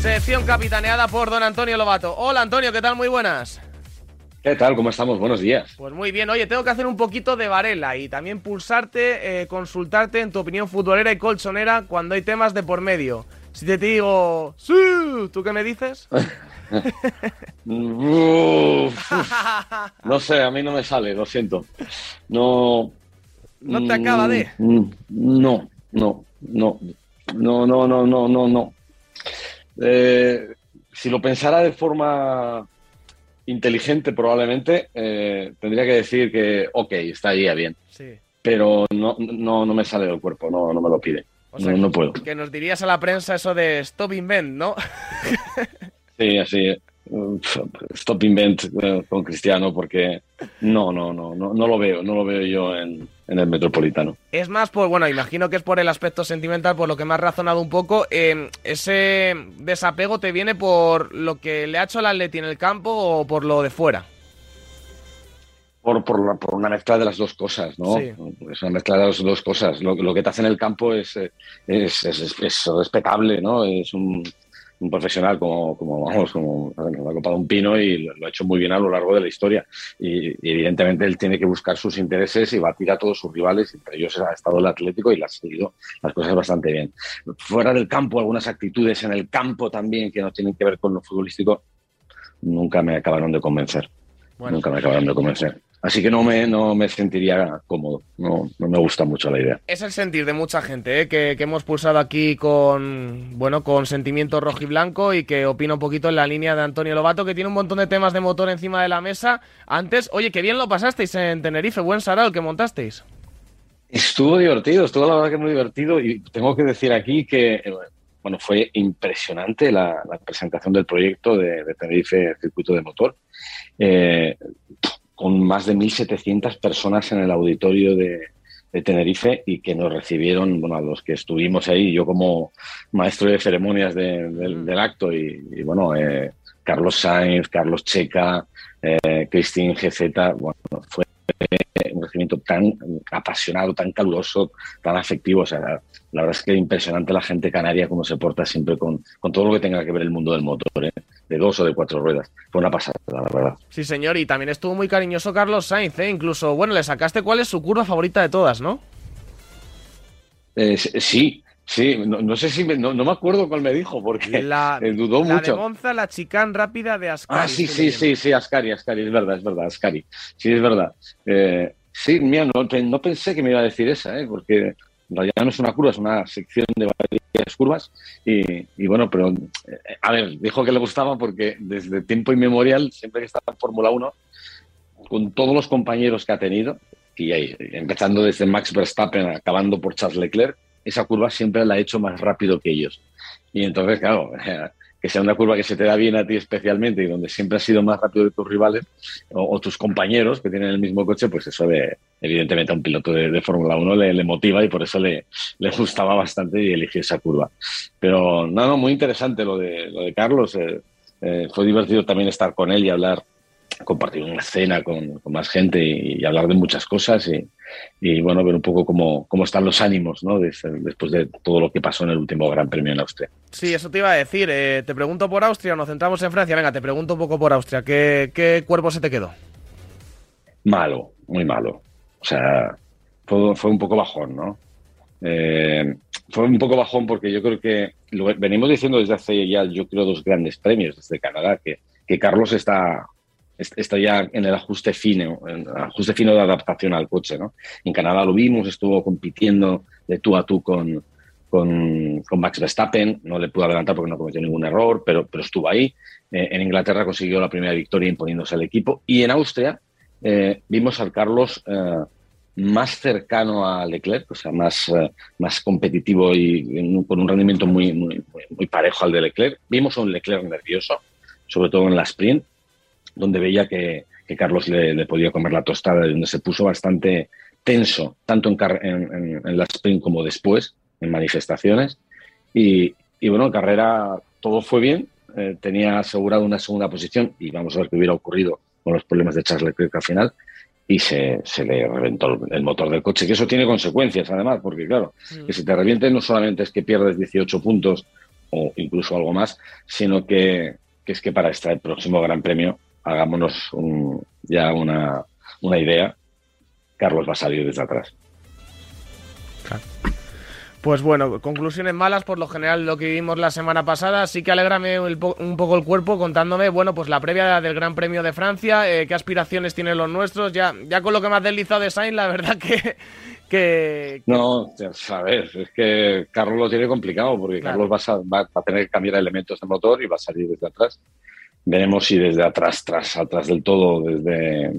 Sección capitaneada por don Antonio Lobato. Hola Antonio, ¿qué tal? Muy buenas. ¿Qué tal? ¿Cómo estamos? Buenos días. Pues muy bien. Oye, tengo que hacer un poquito de varela y también pulsarte, eh, consultarte en tu opinión futbolera y colchonera cuando hay temas de por medio. Si te digo, sí, ¿tú qué me dices? no sé, a mí no me sale, lo siento. No. ¿No te acaba de? Mm, mm, no, no, no. No, no, no, no, no, no. Eh, si lo pensara de forma inteligente, probablemente, eh, tendría que decir que, ok, está ahí, bien. Sí. Pero no, no, no me sale del cuerpo, no, no me lo pide. O sea, no, no puedo. Que nos dirías a la prensa eso de stop invent, ¿no? Sí, así. Stop invent eh, con Cristiano porque no, no, no, no, no lo veo, no lo veo yo en, en el Metropolitano. Es más por, bueno, imagino que es por el aspecto sentimental, por lo que me has razonado un poco. eh, ¿Ese desapego te viene por lo que le ha hecho el Atleti en el campo o por lo de fuera? Por, por, por una mezcla de las dos cosas, ¿no? Sí. Es una mezcla de las dos cosas. Lo, lo que te hace en el campo es, eh, es, es, es- es respetable, ¿no? Es un, un profesional como, como, vamos, como la copa de un pino y lo, lo ha hecho muy bien a lo largo de la historia. Y, y evidentemente él tiene que buscar sus intereses y batir a todos sus rivales, entre ellos ha estado el Atlético y le ha seguido las cosas bastante bien. Fuera del campo, algunas actitudes en el campo también que no tienen que ver con lo futbolístico, nunca me acabaron de convencer. Bueno, Nunca me acabaron de convencer. Así que no me, no me sentiría cómodo. No, no me gusta mucho la idea. es el sentir de mucha gente ¿eh? que, que hemos pulsado aquí con bueno con sentimiento rojo y blanco y que opina un poquito en la línea de Antonio Lobato que tiene un montón de temas de motor encima de la mesa. Antes, oye, qué bien lo pasasteis en Tenerife, buen sarao que montasteis. Estuvo divertido, estuvo la verdad que muy divertido y tengo que decir aquí que eh, bueno, fue impresionante la, la presentación del proyecto de, de Tenerife Circuito de Motor, eh, con más de 1.700 personas en el auditorio de, de Tenerife y que nos recibieron, bueno, a los que estuvimos ahí, yo como maestro de ceremonias de- del, del acto y, y, bueno, eh, Carlos Sainz, Carlos Checa, eh, Christine GZ, bueno, fue un recibimiento tan apasionado, tan caluroso, tan afectivo. O sea, la, la verdad es que impresionante la gente canaria cómo se porta siempre con, con todo lo que tenga que ver el mundo del motor, ¿eh? De dos o de cuatro ruedas. Fue una pasada, la verdad. Sí, señor, y también estuvo muy cariñoso Carlos Sainz, ¿eh? Incluso, bueno, le sacaste cuál es su curva favorita de todas, ¿no? Eh, sí, sí, no, no sé si me, no, no me acuerdo cuál me dijo, porque La, eh, dudó la de mucho. Monza, la chicán rápida de Ascari. Ah, sí, sí, sí, sí, Ascari, Ascari, es verdad, es verdad, Ascari. Sí, es verdad. Eh, sí, mira, no, no pensé que me iba a decir esa, ¿eh? porque en realidad no es una curva, es una sección de varias curvas. Y, bueno, pero, eh, a ver, dijo que le gustaba porque desde tiempo inmemorial, siempre que estaba en Fórmula 1, con todos los compañeros que ha tenido, y empezando desde Max Verstappen, acabando por Charles Leclerc, esa curva siempre la ha hecho más rápido que ellos. Y entonces, claro, que sea una curva que se te da bien a ti especialmente y donde siempre has sido más rápido que tus rivales o, tus compañeros que tienen el mismo coche, pues eso de, evidentemente a un piloto de, de Fórmula 1 le, le motiva y por eso le, le gustaba bastante y eligió esa curva. Pero no, no, muy interesante lo de, lo de Carlos. eh, eh, fue divertido también estar con él y hablar, compartir una cena con, con más gente y, y hablar de muchas cosas y, y, bueno, ver un poco cómo, cómo están los ánimos ¿no? Des- después de todo lo que pasó en el último Gran Premio en Austria. Sí, eso te iba a decir. eh, te pregunto por Austria, nos centramos en Francia. Venga, te pregunto un poco por Austria. ¿Qué, qué cuerpo se te quedó? Malo, muy malo. O sea, fue, fue un poco bajón, ¿no? Eh, fue un poco bajón porque yo creo que lo venimos diciendo desde hace ya, yo creo, dos grandes premios desde Canadá, que, que Carlos está, est- está ya en el ajuste fino, en el ajuste fino de adaptación al coche, ¿no? En Canadá lo vimos, estuvo compitiendo de tú a tú con, con, con Max Verstappen, no le pudo adelantar porque no cometió ningún error, pero, pero estuvo ahí. Eh, en Inglaterra consiguió la primera victoria imponiéndose al equipo y en Austria eh, vimos al Carlos eh, más cercano a Leclerc, o sea, más, eh, más competitivo y con un rendimiento muy, muy, muy parejo al de Leclerc. Vimos a un Leclerc nervioso, sobre todo en la sprint, donde veía que, que Carlos le, le podía comer la tostada donde se puso bastante tenso, tanto en, la sprint como después, en manifestaciones. Y, y bueno, en carrera todo fue bien, eh, tenía asegurado una segunda posición y vamos a ver qué hubiera ocurrido con los problemas de Charles Leclerc al final. Y se, se le reventó el, motor del coche, que eso tiene consecuencias además, porque claro, que si te reviente no solamente es que pierdes 18 puntos o incluso algo más, sino que, es que para este próximo Gran Premio hagámonos ya una, una idea. Carlos va a salir desde atrás. Pues bueno, conclusiones malas por lo general lo que vimos la semana pasada. Sí que alegrame un poco el cuerpo contándome, bueno, pues la previa del Gran Premio de Francia, eh, qué aspiraciones tienen los nuestros. Ya, ya con lo que me has deslizado de Sainz, la verdad que, que... No, a ver, es que Carlos lo tiene complicado porque Carlos va a, va a, tener que cambiar elementos de motor y va a salir desde atrás. Veremos si desde atrás, tras, atrás del todo, desde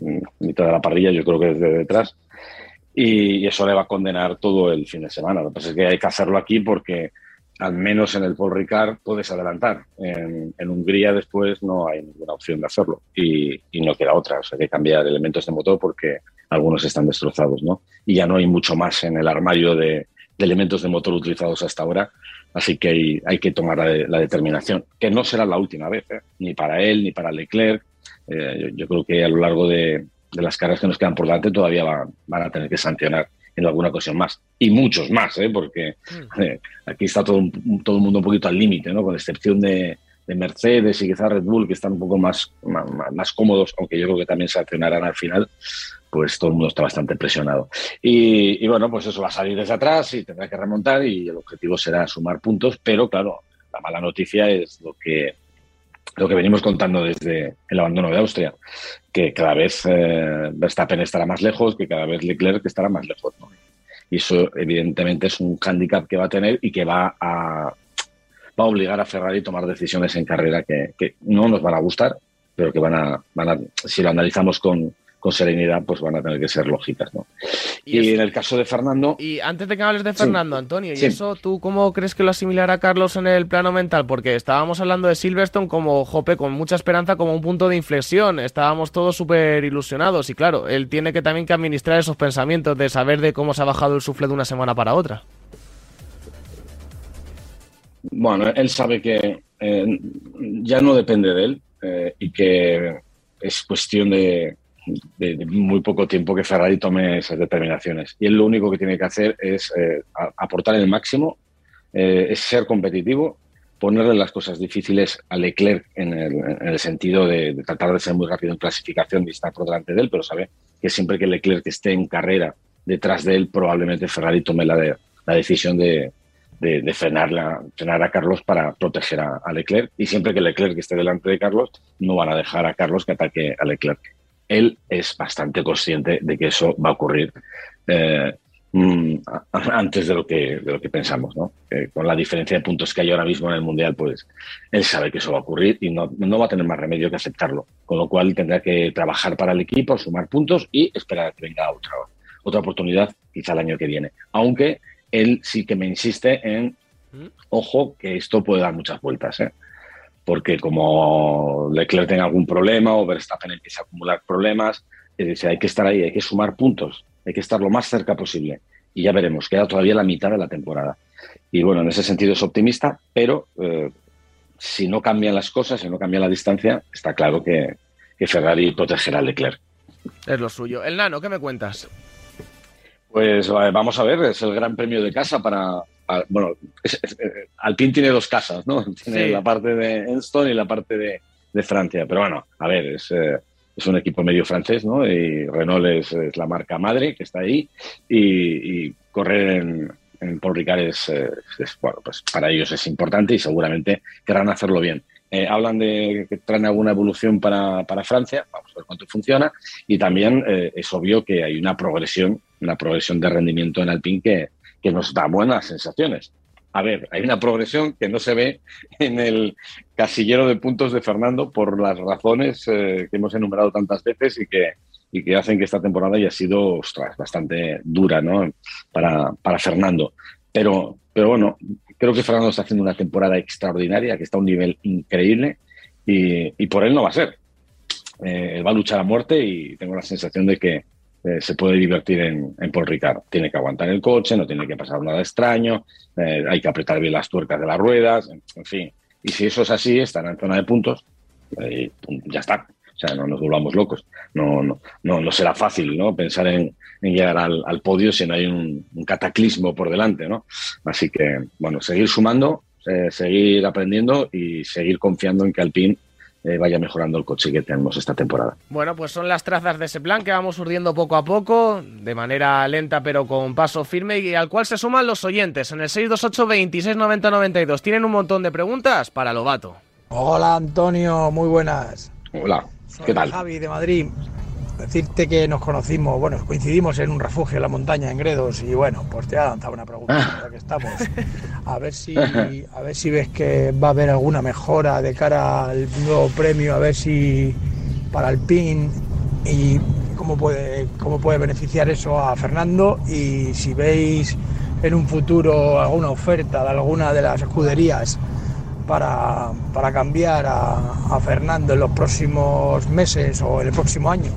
mm, mitad de la parrilla, yo creo que desde detrás y eso le va a condenar todo el fin de semana. Lo que pasa es que hay que hacerlo aquí porque al menos en el Paul Ricard puedes adelantar. En, Hungría después no hay ninguna opción de hacerlo y, no queda otra. O sea, hay que cambiar elementos de motor porque algunos están destrozados, ¿no? Y ya no hay mucho más en el armario de, elementos de motor utilizados hasta ahora. Así que hay, que tomar la, determinación, que no será la última vez, ¿eh? ni para él, ni para Leclerc. Eh, yo, creo que a lo largo de, de las cargas que nos quedan por delante todavía van, a tener que sancionar en alguna ocasión más. Y muchos más, ¿eh? porque mm. eh, aquí está todo, todo el mundo un poquito al límite, ¿no? con excepción de, Mercedes y quizá Red Bull, que están un poco más, más, cómodos, aunque yo creo que también sancionarán al final, pues todo el mundo está bastante presionado. Y, y, bueno, pues eso va a salir desde atrás y tendrá que remontar y el objetivo será sumar puntos, pero claro, la mala noticia es lo que lo que venimos contando desde el abandono de Austria, que cada vez eh, Verstappen estará más lejos, que cada vez Leclerc estará más lejos. Y eso evidentemente es un hándicap que va a tener y que va a, va a obligar a Ferrari a tomar decisiones en carrera que, que no nos van a gustar, pero que van a, van a, si lo analizamos con, con serenidad, pues van a tener que ser lógicas, ¿no? Y, en el caso de Fernando... Y antes de que hables de Fernando, Antonio, ¿y eso tú cómo crees que lo asimilará Carlos en el plano mental? Porque estábamos hablando de Silverstone como, jope, con mucha esperanza, como un punto de inflexión. Estábamos todos súper ilusionados y claro, él tiene que también que administrar esos pensamientos de saber de cómo se ha bajado el sufle de una semana para otra. Bueno, él sabe que eh, ya no depende de él eh, y que es cuestión de, de, muy poco tiempo que Ferrari tome esas determinaciones. Y él lo único que tiene que hacer es eh, aportar el máximo, eh, es ser competitivo, ponerle las cosas difíciles a Leclerc en el, sentido de, tratar de ser muy rápido en clasificación y estar por delante de él, pero sabe que siempre que Leclerc esté en carrera detrás de él, probablemente Ferrari tome la, la decisión de, de, frenar, frenar, a Carlos para proteger a, Leclerc. Y siempre que Leclerc esté delante de Carlos, no van a dejar a Carlos que ataque a Leclerc él es bastante consciente de que eso va a ocurrir eh, mm, antes de lo que, de lo que pensamos. ¿no? con la diferencia de puntos que hay ahora mismo en el Mundial, pues él sabe que eso va a ocurrir y no, no, va a tener más remedio que aceptarlo. Con lo cual tendrá que trabajar para el equipo, sumar puntos y esperar a que venga otra, otra oportunidad, quizá el año que viene. Aunque él sí que me insiste en, mm. ojo, que esto puede dar muchas vueltas. ¿eh? Porque como Leclerc tenga algún problema o Verstappen empieza a acumular problemas, hay que estar ahí, hay que sumar puntos, hay que estar lo más cerca posible. Y ya veremos, queda todavía la mitad de la temporada. Y bueno, en ese sentido es optimista, pero eh, si no cambian las cosas, si no cambia la distancia, está claro que, que Ferrari protegerá a Leclerc. Es lo suyo. El nano, ¿qué me cuentas? Pues vamos a ver, es el gran premio de casa para, bueno, eh, Alpine tiene dos casas, ¿no? Tiene la parte de Enston y la parte de, Francia. Pero bueno, a ver, es, eh, es, un equipo medio francés, ¿no? Y Renault es, la marca madre que está ahí. Y, correr en, en Paul Ricard es, bueno, pues para ellos es importante y seguramente querrán hacerlo bien. Eh, hablan de que traen alguna evolución para, para, Francia, vamos a ver cuánto funciona, y también es obvio que hay una progresión, una progresión de rendimiento en Alpine que, que nos da buenas sensaciones. A ver, hay una progresión que no se ve en el casillero de puntos de Fernando por las razones eh, que hemos enumerado tantas veces y que, y que hacen que esta temporada haya sido bastante dura ¿no? para, para Fernando. Pero, pero bueno, creo que Fernando está haciendo una temporada extraordinaria, que está a un nivel increíble y, y por él no va a ser. Eh, él va a luchar a muerte y tengo la sensación de que, eh, se puede divertir en, en, Paul Ricard. Tiene que aguantar el coche, no tiene que pasar nada extraño, eh, hay que apretar bien las tuercas de las ruedas, en, fin. Y si eso es así, estará en zona de puntos, eh, ya está. O sea, no nos volvamos locos. No, no, no, no será fácil ¿no? pensar en, llegar al, podio si no hay un, cataclismo por delante. ¿no? Así que, bueno, seguir sumando, eh, seguir aprendiendo y seguir confiando en que Alpine eh, vaya mejorando el coche que tenemos esta temporada. Bueno, pues son las trazas de ese plan que vamos urdiendo poco a poco, de manera lenta pero con paso firme y al cual se suman los oyentes en el 628 26 90 92. Tienen un montón de preguntas para Lobato. Hola Antonio, muy buenas. Hola, ¿qué tal? Javi de Madrid decirte que nos conocimos, bueno, coincidimos en un refugio en la montaña en Gredos y bueno, pues te ha lanzado una pregunta, Ah. ya que estamos. A ver si a ver si ves que va a haber alguna mejora de cara al nuevo premio, a ver si para el PIN y cómo puede cómo puede beneficiar eso a Fernando y si veis en un futuro alguna oferta de alguna de las escuderías para, para cambiar a, Fernando en los próximos meses o en el próximo año.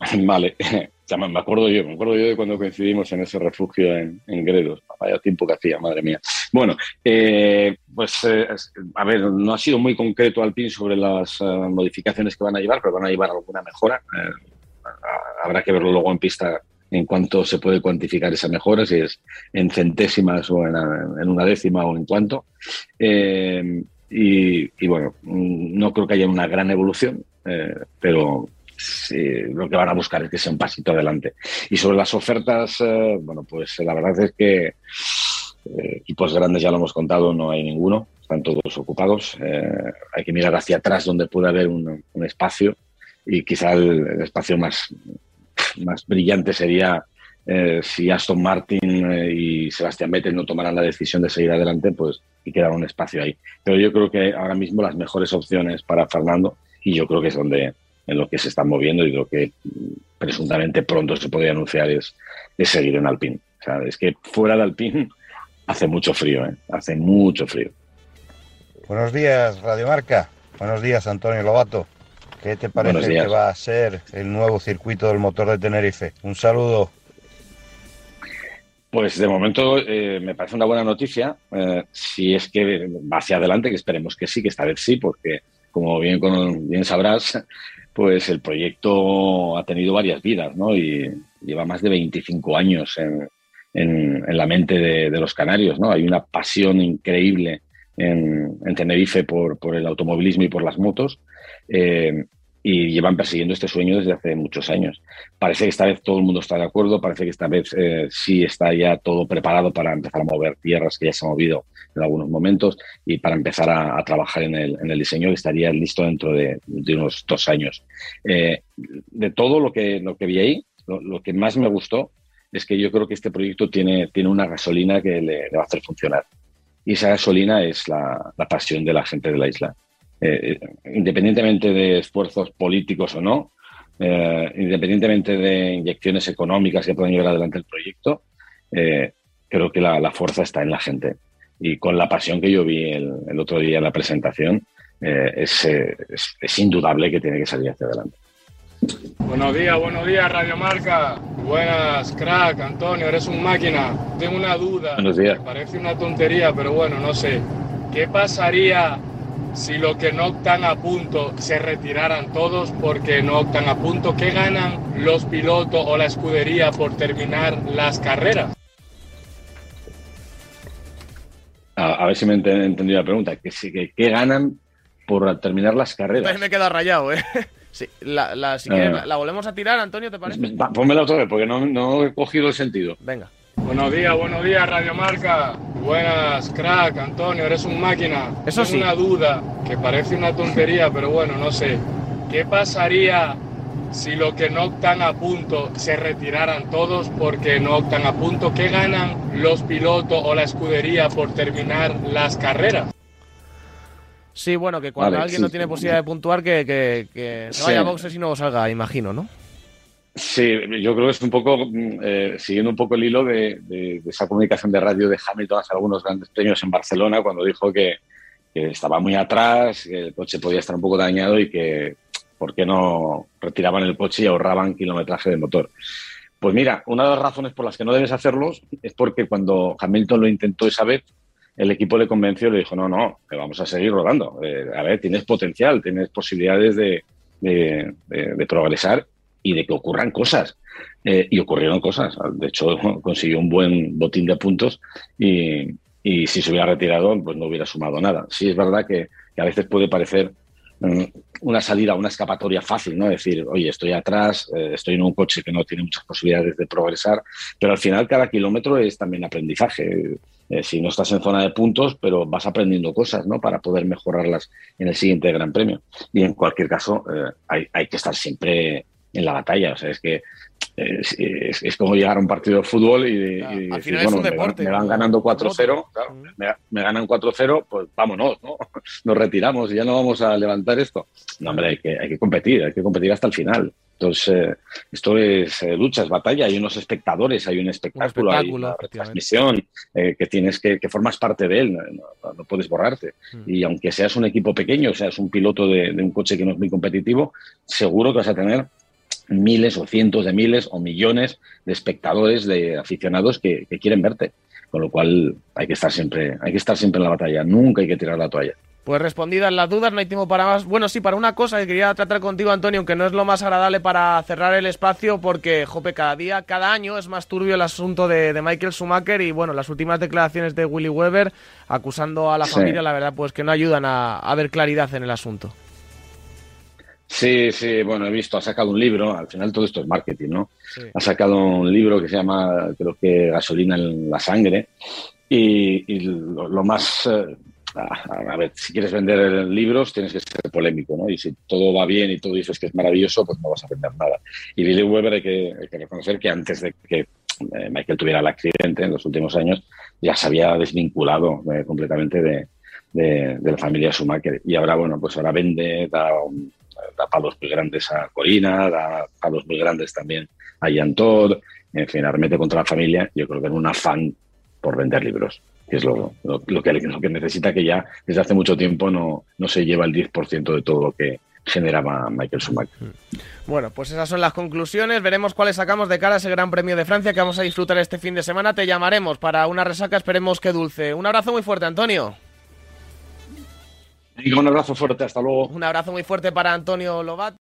Vale, ya me acuerdo yo, me acuerdo yo de cuando coincidimos en ese refugio en, Gredos. Vaya tiempo que hacía, madre mía. Bueno, eh, pues eh, a ver, no ha sido muy concreto Alpine sobre las eh, modificaciones que van a llevar, pero van a llevar alguna mejora. Eh, habrá que verlo luego en pista en cuanto se puede cuantificar esa mejora, si es en centésimas o en, una décima o en cuánto. Eh, y, bueno, no creo que haya una gran evolución, eh, pero lo que van a buscar es que sea un pasito adelante. Y sobre las ofertas, eh, bueno, pues la verdad es que equipos grandes ya lo hemos contado, no hay ninguno, están todos ocupados. Hay que mirar hacia atrás donde puede haber un, espacio y quizá el espacio más, más brillante sería eh, si Aston Martin eh, y Sebastián Vettel no tomaran la decisión de seguir adelante, pues y quedara un espacio ahí. Pero yo creo que ahora mismo las mejores opciones para Fernando, y yo creo que es donde en lo que se están moviendo y lo que presuntamente pronto se podría anunciar es, es seguir en Alpine. O sea, es que fuera de Alpine hace mucho frío, ¿eh? hace mucho frío. Buenos días, Radio Marca. Buenos días, Antonio Lobato. ¿Qué te parece que va a ser el nuevo circuito del motor de Tenerife? Un saludo. Pues de momento eh, me parece una buena noticia. eh, si es que va hacia adelante, que esperemos que sí, que esta vez sí, porque como bien, con- bien sabrás, pues el proyecto ha tenido varias vidas, ¿no? Y lleva más de 25 años en, en- en la mente de, de los canarios, ¿no? Hay una pasión increíble en, en Tenerife por, por el automovilismo y por las motos. eh, y llevan persiguiendo este sueño desde hace muchos años. Parece que esta vez todo el mundo está de acuerdo, parece que esta vez eh, sí está ya todo preparado para empezar a mover tierras que ya se han movido en algunos momentos y para empezar a, a trabajar en el, en el diseño que estaría listo dentro de, de unos dos años. Eh, de todo lo que, lo que vi ahí, lo, lo que más me gustó es que yo creo que este proyecto tiene, tiene una gasolina que le, le va a hacer funcionar. Y esa gasolina es la, pasión de la gente de la isla. Eh, independientemente de esfuerzos políticos o no, eh, independientemente de inyecciones económicas que puedan llevar adelante el proyecto, eh, creo que la, fuerza está en la gente. Y con la pasión que yo vi el, otro día en la presentación, eh, es, eh, es- es indudable que tiene que salir hacia adelante. Buenos días, buenos días, Radio Marca. Buenas, crack, Antonio, eres un máquina. Tengo una duda. Buenos días. Me parece una tontería, pero bueno, no sé. ¿Qué pasaría si los que no están a punto se retiraran todos porque no están a punto? ¿Qué ganan los pilotos o la escudería por terminar las carreras? A, a ver si me he ente- entendido la pregunta. ¿Qué, que- qué ganan por terminar las carreras? Me he quedado rayado, ¿eh? Sí, la, la- si Ah. quieres, la, la volvemos a tirar, Antonio, ¿te parece? Va, Pónmela otra vez, porque no, no he cogido el sentido. Venga. Buenos días, buenos días, Radio Marca. Buenas, crack, Antonio, eres un máquina. Eso Tengo sí. una duda que parece una tontería, pero bueno, no sé. ¿Qué pasaría si los que no están a punto se retiraran todos porque no están a punto? ¿Qué ganan los pilotos o la escudería por terminar las carreras? Sí, bueno, que cuando Vale, alguien sí, no tiene posibilidad de puntuar, que, que- que se Sí. vaya a boxes y no salga, imagino, ¿no? Sí, yo creo que es un poco, mm, eh, siguiendo un poco el hilo de, de- de esa comunicación de radio de Hamilton hace algunos grandes premios en Barcelona, cuando dijo que, que estaba muy atrás, que el coche podía estar un poco dañado y que, ¿por qué no retiraban el coche y ahorraban kilometraje de motor? Pues mira, una de las razones por las que no debes hacerlos es porque cuando Hamilton lo intentó esa vez, el equipo le convenció y le dijo, no, no, que vamos a seguir rodando. Eh, a ver, tienes potencial, tienes posibilidades de, de- de- progresar y de que ocurran cosas. Eh, y ocurrieron cosas. De hecho, consiguió un buen botín de puntos y, y si se hubiera retirado, pues no hubiera sumado nada. Sí es verdad que, a veces puede parecer una salida, una escapatoria fácil, ¿no? Decir, oye, estoy atrás, eh, estoy en un coche que no tiene muchas posibilidades de progresar, pero al final cada kilómetro es también aprendizaje. Eh, si no estás en zona de puntos, pero vas aprendiendo cosas, ¿no? Para poder mejorarlas en el siguiente Gran Premio. Y en cualquier caso, eh, hay, hay que estar siempre en la batalla. O sea, es que es, como llegar a un partido de fútbol y, decir, bueno, me, van, ganando 4-0, me, ganan 4-0, pues vámonos, ¿no? Nos retiramos y ya no vamos a levantar esto. No, hombre, hay que, hay que competir, hay que competir hasta el final. Entonces, esto es eh, lucha, es batalla, hay unos espectadores, hay un espectáculo, hay una transmisión eh, que tienes que, que formas parte de él, no, puedes borrarte. Mm. Y aunque seas un equipo pequeño, seas un piloto de, de, un coche que no es muy competitivo, seguro que vas a tener miles o cientos de miles o millones de espectadores, de aficionados que, quieren verte. Con lo cual hay que estar siempre, hay que estar siempre en la batalla, nunca hay que tirar la toalla. Pues respondidas las dudas, no hay tiempo para más. Bueno, sí, para una cosa que quería tratar contigo, Antonio, aunque no es lo más agradable para cerrar el espacio, porque, jope, cada día, cada año es más turbio el asunto de, Michael Schumacher y, bueno, las últimas declaraciones de Willy Weber acusando a la familia, la verdad, pues que no ayudan a ver claridad en el asunto. Sí, sí, bueno, he visto, ha sacado un libro, al final todo esto es marketing, ¿no? Ha sacado un libro que se llama, creo que Gasolina en la sangre, y, lo, más, eh, a, ver, si quieres vender libros tienes que ser polémico, ¿no? Y si todo va bien y tú dices que es maravilloso, pues no vas a vender nada. Y Billy Weber hay que, reconocer que antes de que eh, Michael tuviera el accidente en los últimos años, ya se había desvinculado eh, completamente de, de, la familia Schumacher. Y ahora, bueno, pues ahora vende, da da palos muy grandes a Corina, da palos muy grandes también a Jan Todd, en fin, arremete contra la familia, yo creo que en un afán por vender libros, que es lo, lo, que, lo que necesita, que ya desde hace mucho tiempo no, no se lleva el 10% de todo lo que generaba Michael Schumacher. Bueno, pues esas son las conclusiones. Veremos cuáles sacamos de cara a ese Gran Premio de Francia que vamos a disfrutar este fin de semana. Te llamaremos para una resaca, esperemos que dulce. Un abrazo muy fuerte, Antonio un abrazo fuerte, hasta luego. Un abrazo muy fuerte para Antonio Lobat.